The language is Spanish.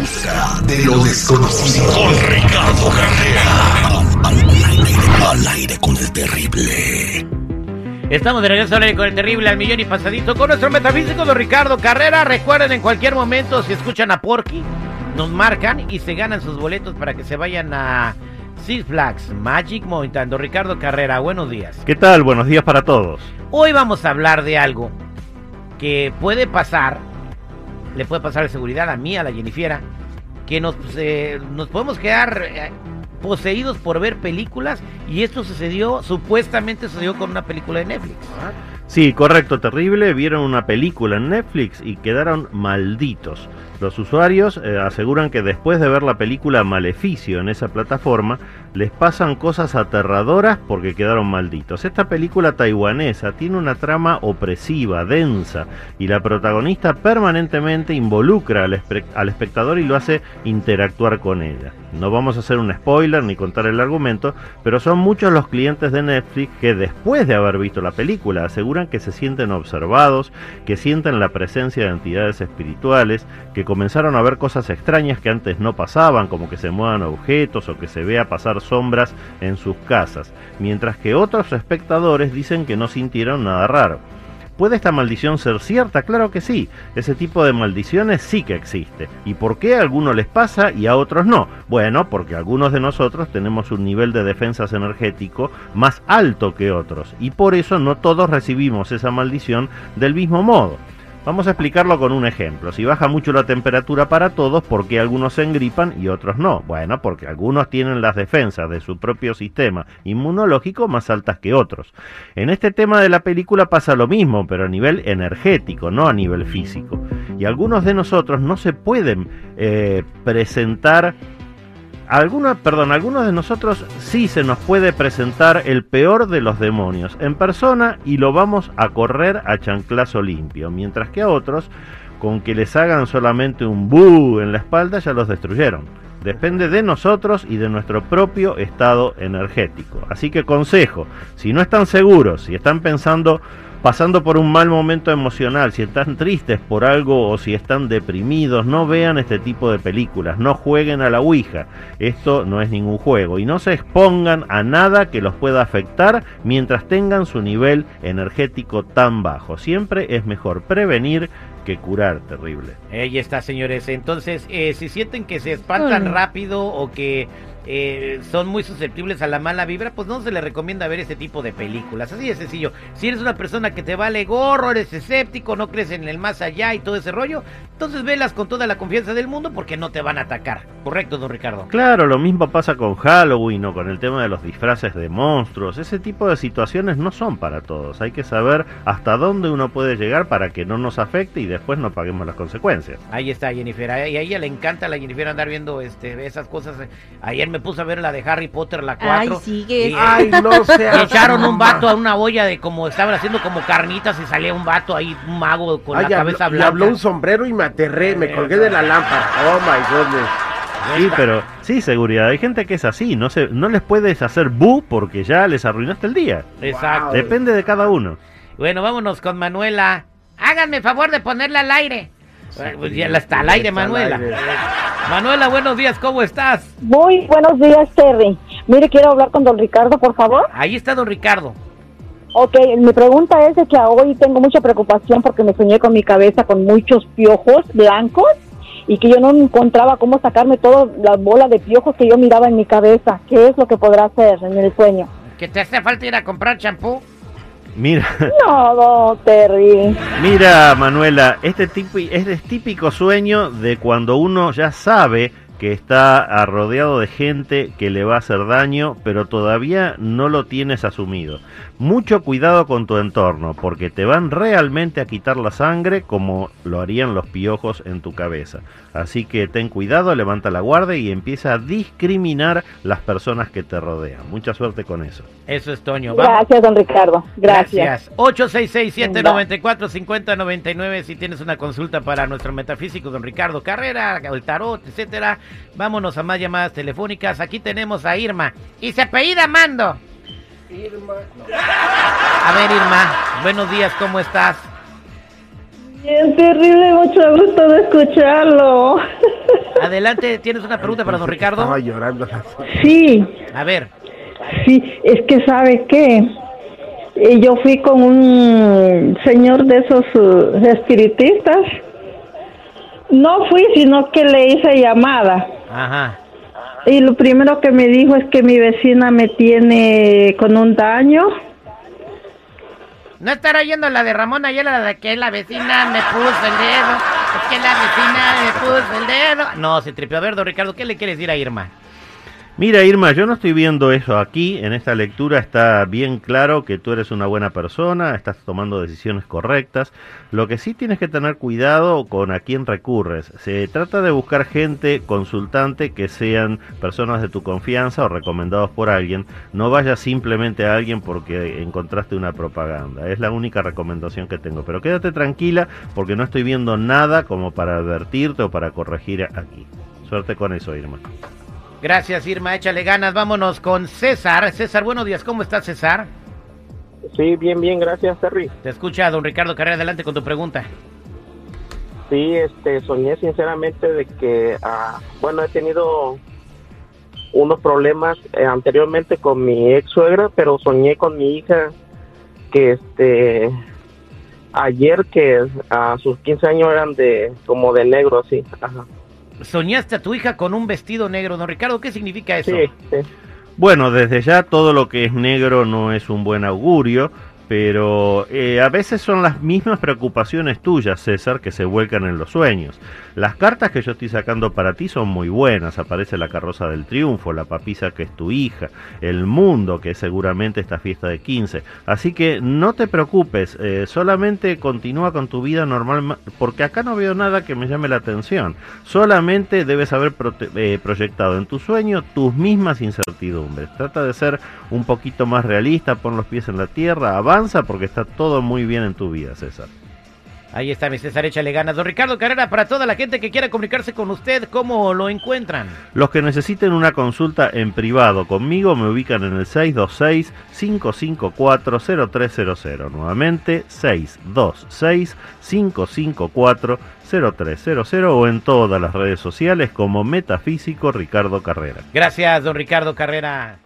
Busca de lo desconocido. Con Ricardo Carrera. Al, aire con el terrible. Estamos de regreso al aire con el terrible al millón y pasadito con nuestro metafísico de Ricardo Carrera. Recuerden en cualquier momento si escuchan a Porky, nos marcan y se ganan sus boletos para que se vayan a Six Flags Magic Mountain. Don Ricardo Carrera, buenos días. ¿Qué tal? Buenos días para todos. Hoy vamos a hablar de algo que puede pasar, le puede pasar de seguridad a mí, a la Jennifiera, que nos, eh, nos podemos quedar eh, poseídos por ver películas y esto sucedió, supuestamente sucedió con una película de Netflix. Sí, correcto, terrible. Vieron una película en Netflix y quedaron malditos. Los usuarios eh, aseguran que después de ver la película Maleficio en esa plataforma, les pasan cosas aterradoras porque quedaron malditos. Esta película taiwanesa tiene una trama opresiva, densa, y la protagonista permanentemente involucra al, al espectador y lo hace interactuar con ella. No vamos a hacer un spoiler ni contar el argumento, pero son muchos los clientes de Netflix que después de haber visto la película aseguran que se sienten observados, que sienten la presencia de entidades espirituales, que comenzaron a ver cosas extrañas que antes no pasaban, como que se muevan objetos o que se vea pasar sombras en sus casas, mientras que otros espectadores dicen que no sintieron nada raro. ¿Puede esta maldición ser cierta? Claro que sí. Ese tipo de maldiciones sí que existe. ¿Y por qué a algunos les pasa y a otros no? Bueno, porque algunos de nosotros tenemos un nivel de defensas energético más alto que otros. Y por eso no todos recibimos esa maldición del mismo modo. Vamos a explicarlo con un ejemplo. Si baja mucho la temperatura para todos, ¿por qué algunos se engripan y otros no? Bueno, porque algunos tienen las defensas de su propio sistema inmunológico más altas que otros. En este tema de la película pasa lo mismo, pero a nivel energético, no a nivel físico. Y algunos de nosotros no se pueden eh, presentar perdón, algunos de nosotros sí se nos puede presentar el peor de los demonios en persona y lo vamos a correr a chanclazo limpio, mientras que a otros, con que les hagan solamente un bu en la espalda, ya los destruyeron. Depende de nosotros y de nuestro propio estado energético. Así que consejo, si no están seguros, si están pensando pasando por un mal momento emocional, si están tristes por algo o si están deprimidos, no vean este tipo de películas, no jueguen a la Ouija. Esto no es ningún juego y no se expongan a nada que los pueda afectar mientras tengan su nivel energético tan bajo. Siempre es mejor prevenir que curar, terrible. Ahí está, señores. Entonces, eh, si sienten que se espantan rápido o que eh, son muy susceptibles a la mala vibra, pues no se les recomienda ver este tipo de películas. Así de sencillo. Si eres una persona que te vale gorro, eres escéptico, no crees en el más allá y todo ese rollo, entonces velas con toda la confianza del mundo porque no te van a atacar. ¿Correcto, don Ricardo? Claro, lo mismo pasa con Halloween o con el tema de los disfraces de monstruos. Ese tipo de situaciones no son para todos. Hay que saber hasta dónde uno puede llegar para que no nos afecte y después no paguemos las consecuencias. Ahí está Jennifer. Y a ella le encanta a la Jennifer andar viendo este, esas cosas. Ayer me puse a ver la de Harry Potter, la 4. Ay, sigue. Ay, no sé. echaron un vato a una olla de como estaban haciendo como carnitas y salía un vato ahí, un mago con la cabeza blanca. Y habló un sombrero y me aterré, me colgué de la lámpara. Oh my goodness. Sí, pero sí, seguridad. Hay gente que es así. No se, no les puedes hacer bu porque ya les arruinaste el día. Exacto. Depende de cada uno. Bueno, vámonos con Manuela. Háganme favor de ponerla al aire. Pues ya está al aire, Manuela. Manuela, buenos días, ¿cómo estás? Muy buenos días, Terry. Mire, quiero hablar con don Ricardo, por favor. Ahí está don Ricardo. Ok, mi pregunta es de que hoy tengo mucha preocupación porque me soñé con mi cabeza con muchos piojos blancos y que yo no encontraba cómo sacarme toda la bola de piojos que yo miraba en mi cabeza. ¿Qué es lo que podrá hacer en el sueño? ¿Que te hace falta ir a comprar champú? Mira. No, no, Terry. Mira, Manuela, este, tipo, este es típico sueño de cuando uno ya sabe que está rodeado de gente que le va a hacer daño, pero todavía no lo tienes asumido. Mucho cuidado con tu entorno, porque te van realmente a quitar la sangre como lo harían los piojos en tu cabeza. Así que ten cuidado, levanta la guardia y empieza a discriminar las personas que te rodean. Mucha suerte con eso. Eso es Toño. Gracias, don Ricardo. Gracias. Gracias. 866-794-5099 si tienes una consulta para nuestro metafísico, don Ricardo Carrera, el tarot, etcétera. Vámonos a más llamadas telefónicas. Aquí tenemos a Irma. Y se apellida Mando. Irma. A ver, Irma. Buenos días, ¿cómo estás? Bien terrible, mucho gusto de escucharlo. Adelante, ¿tienes una pregunta para don Ricardo? Estaba llorando. Sí, A ver, sí, es que sabe qué. Eh, Yo fui con un señor de esos uh, espiritistas. No fui, sino que le hice llamada. ajá. Y lo primero que me dijo es que mi vecina me tiene con un daño. No estará oyendo la de Ramón Ayala, la de que la vecina me puso el dedo, es que la vecina me puso el dedo. No, se tripió. A ver, don Ricardo, ¿qué le quieres decir a Irma? Mira, Irma, yo no estoy viendo eso aquí. En esta lectura está bien claro que tú eres una buena persona, estás tomando decisiones correctas. Lo que sí tienes que tener cuidado con a quién recurres. Se trata de buscar gente consultante que sean personas de tu confianza o recomendados por alguien. No vayas simplemente a alguien porque encontraste una propaganda. Es la única recomendación que tengo. Pero quédate tranquila porque no estoy viendo nada como para advertirte o para corregir aquí. Suerte con eso, Irma. Gracias, Irma, échale ganas. Vámonos con César. César, buenos días. ¿Cómo estás, César? Sí, bien, bien, gracias, Terry. Te escucha don Ricardo Carrera. Adelante con tu pregunta. Sí, este, soñé sinceramente de que, ah, bueno, he tenido unos problemas eh, anteriormente con mi ex suegra, pero soñé con mi hija que, este, ayer que a sus 15 años eran de, como de negro, así. Ajá. Soñaste a tu hija con un vestido negro. Don Ricardo, ¿qué significa eso? Sí, sí. Bueno, desde ya todo lo que es negro no es un buen augurio, pero eh, a veces son las mismas preocupaciones tuyas, César, que se vuelcan en los sueños. Las cartas que yo estoy sacando para ti son muy buenas. Aparece la carroza del triunfo, la papisa que es tu hija, el mundo que es seguramente esta fiesta de 15. Así que no te preocupes, eh, solamente continúa con tu vida normal, porque acá no veo nada que me llame la atención. Solamente debes haber eh, proyectado en tu sueño tus mismas incertidumbres. Trata de ser un poquito más realista, pon los pies en la tierra, avanza porque está todo muy bien en tu vida, César. Ahí está, mi César, échale ganas. Don Ricardo Carrera, para toda la gente que quiera comunicarse con usted, ¿cómo lo encuentran? Los que necesiten una consulta en privado conmigo me ubican en el 626-554-0300. Nuevamente, 626-554-0300 o en todas las redes sociales como Metafísico Ricardo Carrera. Gracias, don Ricardo Carrera.